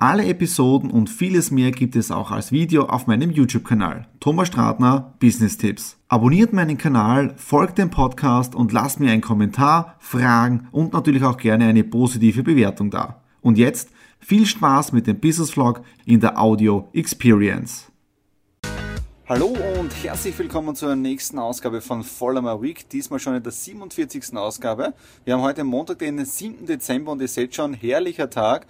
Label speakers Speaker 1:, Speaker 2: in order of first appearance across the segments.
Speaker 1: alle Episoden und vieles mehr gibt es auch als Video auf meinem YouTube-Kanal. Thomas Stratner, Business Tipps. Abonniert meinen Kanal, folgt dem Podcast und lasst mir einen Kommentar, Fragen und natürlich auch gerne eine positive Bewertung da. Und jetzt viel Spaß mit dem Business Vlog in der Audio Experience. Hallo und herzlich willkommen zur nächsten Ausgabe von Follow My Week, diesmal schon in der 47. Ausgabe. Wir haben heute Montag, den 7. Dezember und ihr seht schon, herrlicher Tag.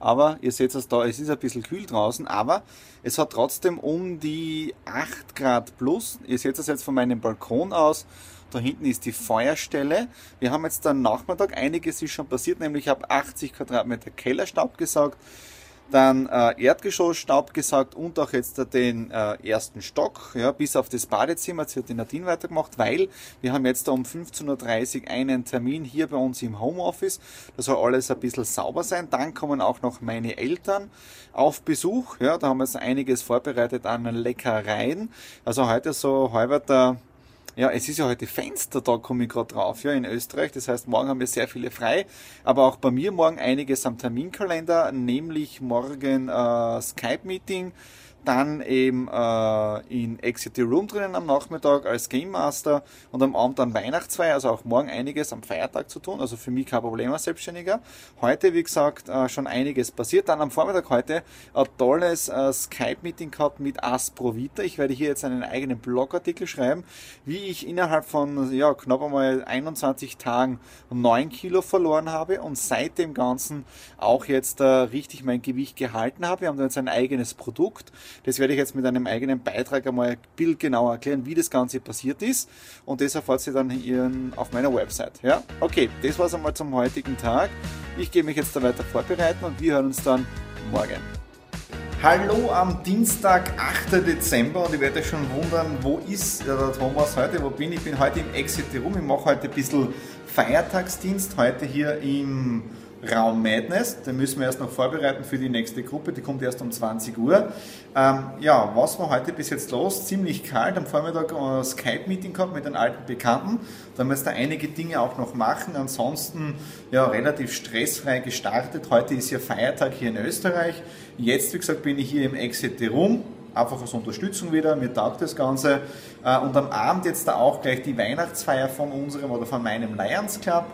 Speaker 1: Aber ihr seht es da, es ist ein bisschen kühl draußen, aber es hat trotzdem um die 8 Grad plus. Ihr seht es jetzt von meinem Balkon aus. Da hinten ist die Feuerstelle. Wir haben jetzt am Nachmittag, einiges ist schon passiert, nämlich ich habe 80 Quadratmeter Kellerstaub gesaugt dann äh, Erdgeschoss Staub gesaugt und auch jetzt den äh, ersten Stock, ja, bis auf das Badezimmer. Jetzt hat die Nadine weitergemacht, weil wir haben jetzt da um 15.30 Uhr einen Termin hier bei uns im Homeoffice. Da soll alles ein bisschen sauber sein. Dann kommen auch noch meine Eltern auf Besuch. Ja, da haben wir jetzt einiges vorbereitet an Leckereien. Also heute so halber der ja, es ist ja heute Fenstertag, komme ich gerade drauf, ja, in Österreich. Das heißt, morgen haben wir sehr viele frei. Aber auch bei mir morgen einiges am Terminkalender, nämlich morgen äh, Skype-Meeting dann eben äh, in Exit Room drinnen am Nachmittag als Game Master und am Abend dann Weihnachtsfeier, also auch morgen einiges am Feiertag zu tun, also für mich kein Problem als Selbstständiger. Heute, wie gesagt, äh, schon einiges passiert. Dann am Vormittag heute ein tolles äh, Skype-Meeting gehabt mit Asprovita. Ich werde hier jetzt einen eigenen Blogartikel schreiben, wie ich innerhalb von ja, knapp einmal 21 Tagen 9 Kilo verloren habe und seit dem Ganzen auch jetzt äh, richtig mein Gewicht gehalten habe. Wir haben da jetzt ein eigenes Produkt, das werde ich jetzt mit einem eigenen Beitrag einmal bildgenau erklären, wie das Ganze passiert ist. Und das erfahrt ihr dann hier auf meiner Website. Ja? Okay, das war es einmal zum heutigen Tag. Ich gehe mich jetzt da weiter vorbereiten und wir hören uns dann morgen. Hallo am Dienstag, 8. Dezember und ich werde euch schon wundern, wo ist der Thomas heute, wo bin ich? Ich bin heute im Exit Room, ich mache heute ein bisschen Feiertagsdienst, heute hier im Raum Madness. Den müssen wir erst noch vorbereiten für die nächste Gruppe, die kommt erst um 20 Uhr. Ähm, ja, was war heute bis jetzt los? Ziemlich kalt. Am Vormittag ein Skype-Meeting gehabt mit den alten Bekannten. Da haben wir einige Dinge auch noch machen. Ansonsten ja, relativ stressfrei gestartet. Heute ist ja Feiertag hier in Österreich. Jetzt, wie gesagt, bin ich hier im Exit Room einfach als Unterstützung wieder, mir taugt das Ganze. Äh, und am Abend jetzt da auch gleich die Weihnachtsfeier von unserem oder von meinem Lions Club.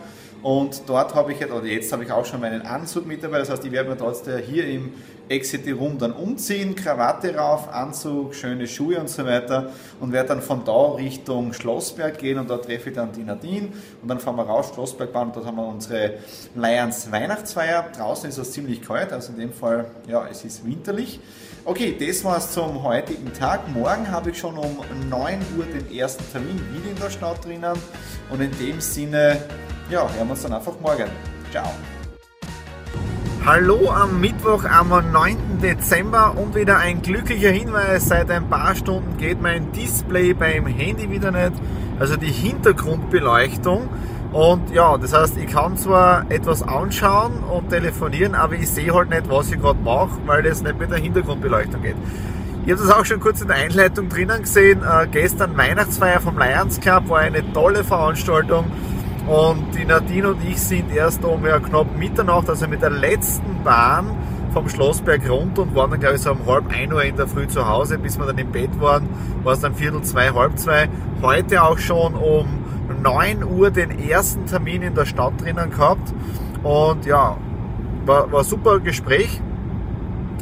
Speaker 1: Und dort habe ich jetzt, oder jetzt habe ich auch schon meinen Anzug mit dabei. Das heißt, ich werde mir trotzdem hier im Exit Room dann umziehen, Krawatte rauf, Anzug, schöne Schuhe und so weiter und werde dann von da Richtung Schlossberg gehen und dort treffe ich dann die Nadine und dann fahren wir raus, Schlossbergbahn und dort haben wir unsere Lions Weihnachtsfeier. Draußen ist es ziemlich kalt, also in dem Fall, ja, es ist winterlich. Okay, das war's zum heutigen Tag. Morgen habe ich schon um 9 Uhr den ersten Termin wieder in der Stadt drinnen und in dem Sinne ja, hören wir uns dann einfach morgen. Ciao. Hallo am Mittwoch, am 9. Dezember und wieder ein glücklicher Hinweis. Seit ein paar Stunden geht mein Display beim Handy wieder nicht, also die Hintergrundbeleuchtung. Und ja, das heißt, ich kann zwar etwas anschauen und telefonieren, aber ich sehe halt nicht, was ich gerade mache, weil das nicht mit der Hintergrundbeleuchtung geht. Ich habe das auch schon kurz in der Einleitung drinnen gesehen. Äh, gestern Weihnachtsfeier vom Lions Club war eine tolle Veranstaltung. Und die Nadine und ich sind erst um ja, knapp Mitternacht, also mit der letzten Bahn vom Schlossberg runter und waren dann, glaube ich, so um halb ein Uhr in der Früh zu Hause, bis wir dann im Bett waren, war es dann Viertel zwei, halb zwei. Heute auch schon um 9 Uhr den ersten Termin in der Stadt drinnen gehabt. Und ja, war, war super Gespräch.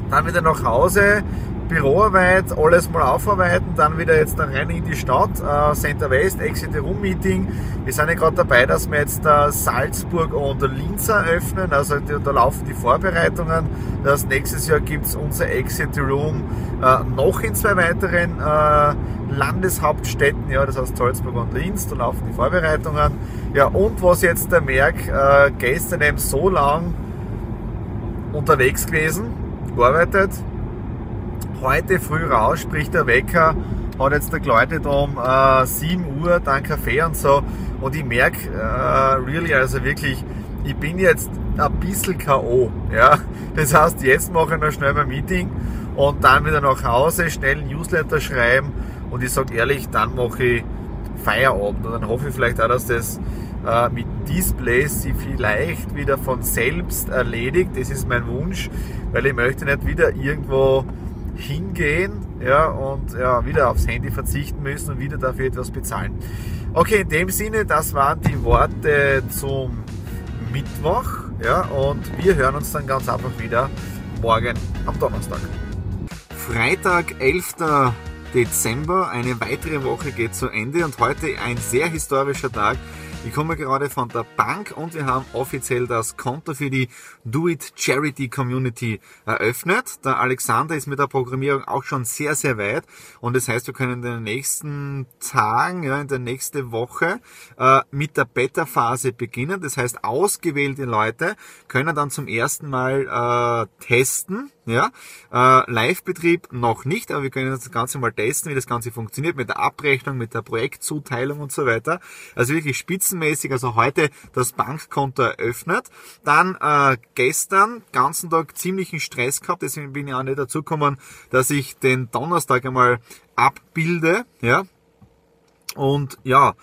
Speaker 1: Dann wieder nach Hause, Büroarbeit, alles mal aufarbeiten, dann wieder jetzt dann rein in die Stadt, äh, Center West, Exit Room Meeting. Wir sind ja gerade dabei, dass wir jetzt äh, Salzburg und Linz eröffnen, also da, da laufen die Vorbereitungen. Das nächstes Jahr gibt es unser Exit Room äh, noch in zwei weiteren äh, Landeshauptstädten, ja, das heißt Salzburg und Linz, da laufen die Vorbereitungen. Ja, und was jetzt der Merk äh, gestern eben so lang unterwegs gewesen, gearbeitet. Heute früh raus, sprich der Wecker, hat jetzt geläutet um äh, 7 Uhr, dann Kaffee und so. Und ich merke, äh, really, also wirklich, ich bin jetzt ein bisschen K.O. Ja? Das heißt, jetzt mache ich noch schnell mein Meeting und dann wieder nach Hause, schnell Newsletter schreiben und ich sage ehrlich, dann mache ich Feierabend und dann hoffe ich vielleicht auch, dass das äh, mit Displays sich vielleicht wieder von selbst erledigt. Das ist mein Wunsch, weil ich möchte nicht wieder irgendwo hingehen ja, und ja, wieder aufs Handy verzichten müssen und wieder dafür etwas bezahlen. Okay, in dem Sinne, das waren die Worte zum Mittwoch ja, und wir hören uns dann ganz einfach wieder morgen am Donnerstag. Freitag, 11. Dezember, eine weitere Woche geht zu Ende und heute ein sehr historischer Tag. Ich komme gerade von der Bank und wir haben offiziell das Konto für die Do It Charity Community eröffnet. Der Alexander ist mit der Programmierung auch schon sehr, sehr weit und das heißt, wir können in den nächsten Tagen, ja, in der nächsten Woche äh, mit der Beta-Phase beginnen. Das heißt, ausgewählte Leute können dann zum ersten Mal äh, testen, ja, äh, Live-Betrieb noch nicht, aber wir können das Ganze mal testen, wie das Ganze funktioniert mit der Abrechnung, mit der Projektzuteilung und so weiter. Also wirklich spitzenmäßig. Also heute das Bankkonto eröffnet. Dann äh, gestern ganzen Tag ziemlichen Stress gehabt, deswegen bin ich auch nicht dazu gekommen, dass ich den Donnerstag einmal abbilde. Ja. Und ja,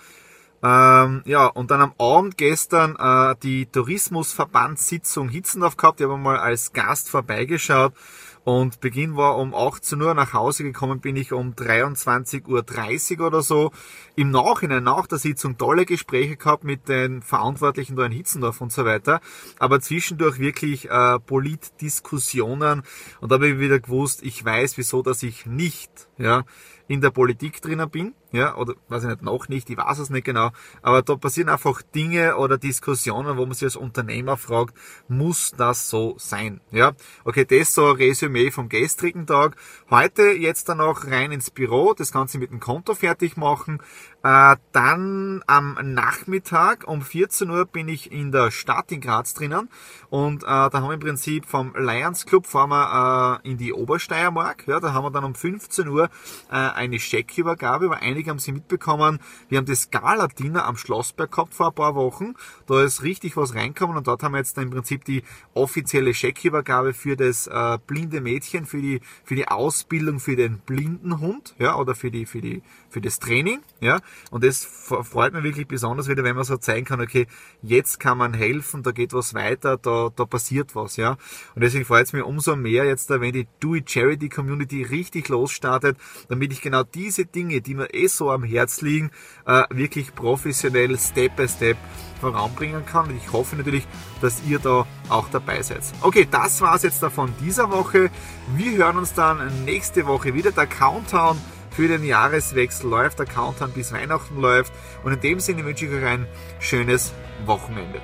Speaker 1: ähm, ja, und dann am Abend gestern äh, die Tourismusverbandssitzung Hitzendorf gehabt. Ich habe mal als Gast vorbeigeschaut und Beginn war um 18 Uhr. Nach Hause gekommen bin ich um 23.30 Uhr oder so. Im Nachhinein, nach der Sitzung, tolle Gespräche gehabt mit den Verantwortlichen da in Hitzendorf und so weiter. Aber zwischendurch wirklich äh, Politdiskussionen. Und da habe ich wieder gewusst, ich weiß, wieso, dass ich nicht ja, in der Politik drinnen bin, ja, oder weiß ich nicht, noch nicht, ich weiß es nicht genau, aber da passieren einfach Dinge oder Diskussionen, wo man sich als Unternehmer fragt, muss das so sein, ja? Okay, das so ein Resümee vom gestrigen Tag. Heute jetzt dann auch rein ins Büro, das Ganze mit dem Konto fertig machen, dann am Nachmittag um 14 Uhr bin ich in der Stadt in Graz drinnen und äh, da haben wir im Prinzip vom Lions Club fahren wir äh, in die Obersteiermark. Ja, da haben wir dann um 15 Uhr äh, eine Scheckübergabe, weil einige haben sie mitbekommen, wir haben das Gala-Dinner am Schlossberg gehabt vor ein paar Wochen. Da ist richtig was reinkommen und dort haben wir jetzt im Prinzip die offizielle Scheckübergabe für das äh, blinde Mädchen, für die, für die Ausbildung für den blinden Hund, ja, oder für die, für die, für das Training, ja. Und das freut mich wirklich besonders wieder, wenn man so zeigen kann, okay, jetzt kann man helfen, da geht was weiter, da, da passiert was, ja. Und deswegen freut es mich umso mehr jetzt, wenn die Do It Charity Community richtig losstartet, damit ich genau diese Dinge, die mir eh so am Herz liegen, äh, wirklich professionell Step by Step voranbringen kann. Und ich hoffe natürlich, dass ihr da auch dabei seid. Okay, das war's jetzt davon dieser Woche. Wir hören uns dann nächste Woche wieder. Der Countdown für den Jahreswechsel läuft, der Countdown bis Weihnachten läuft. Und in dem Sinne wünsche ich euch ein schönes Wochenende.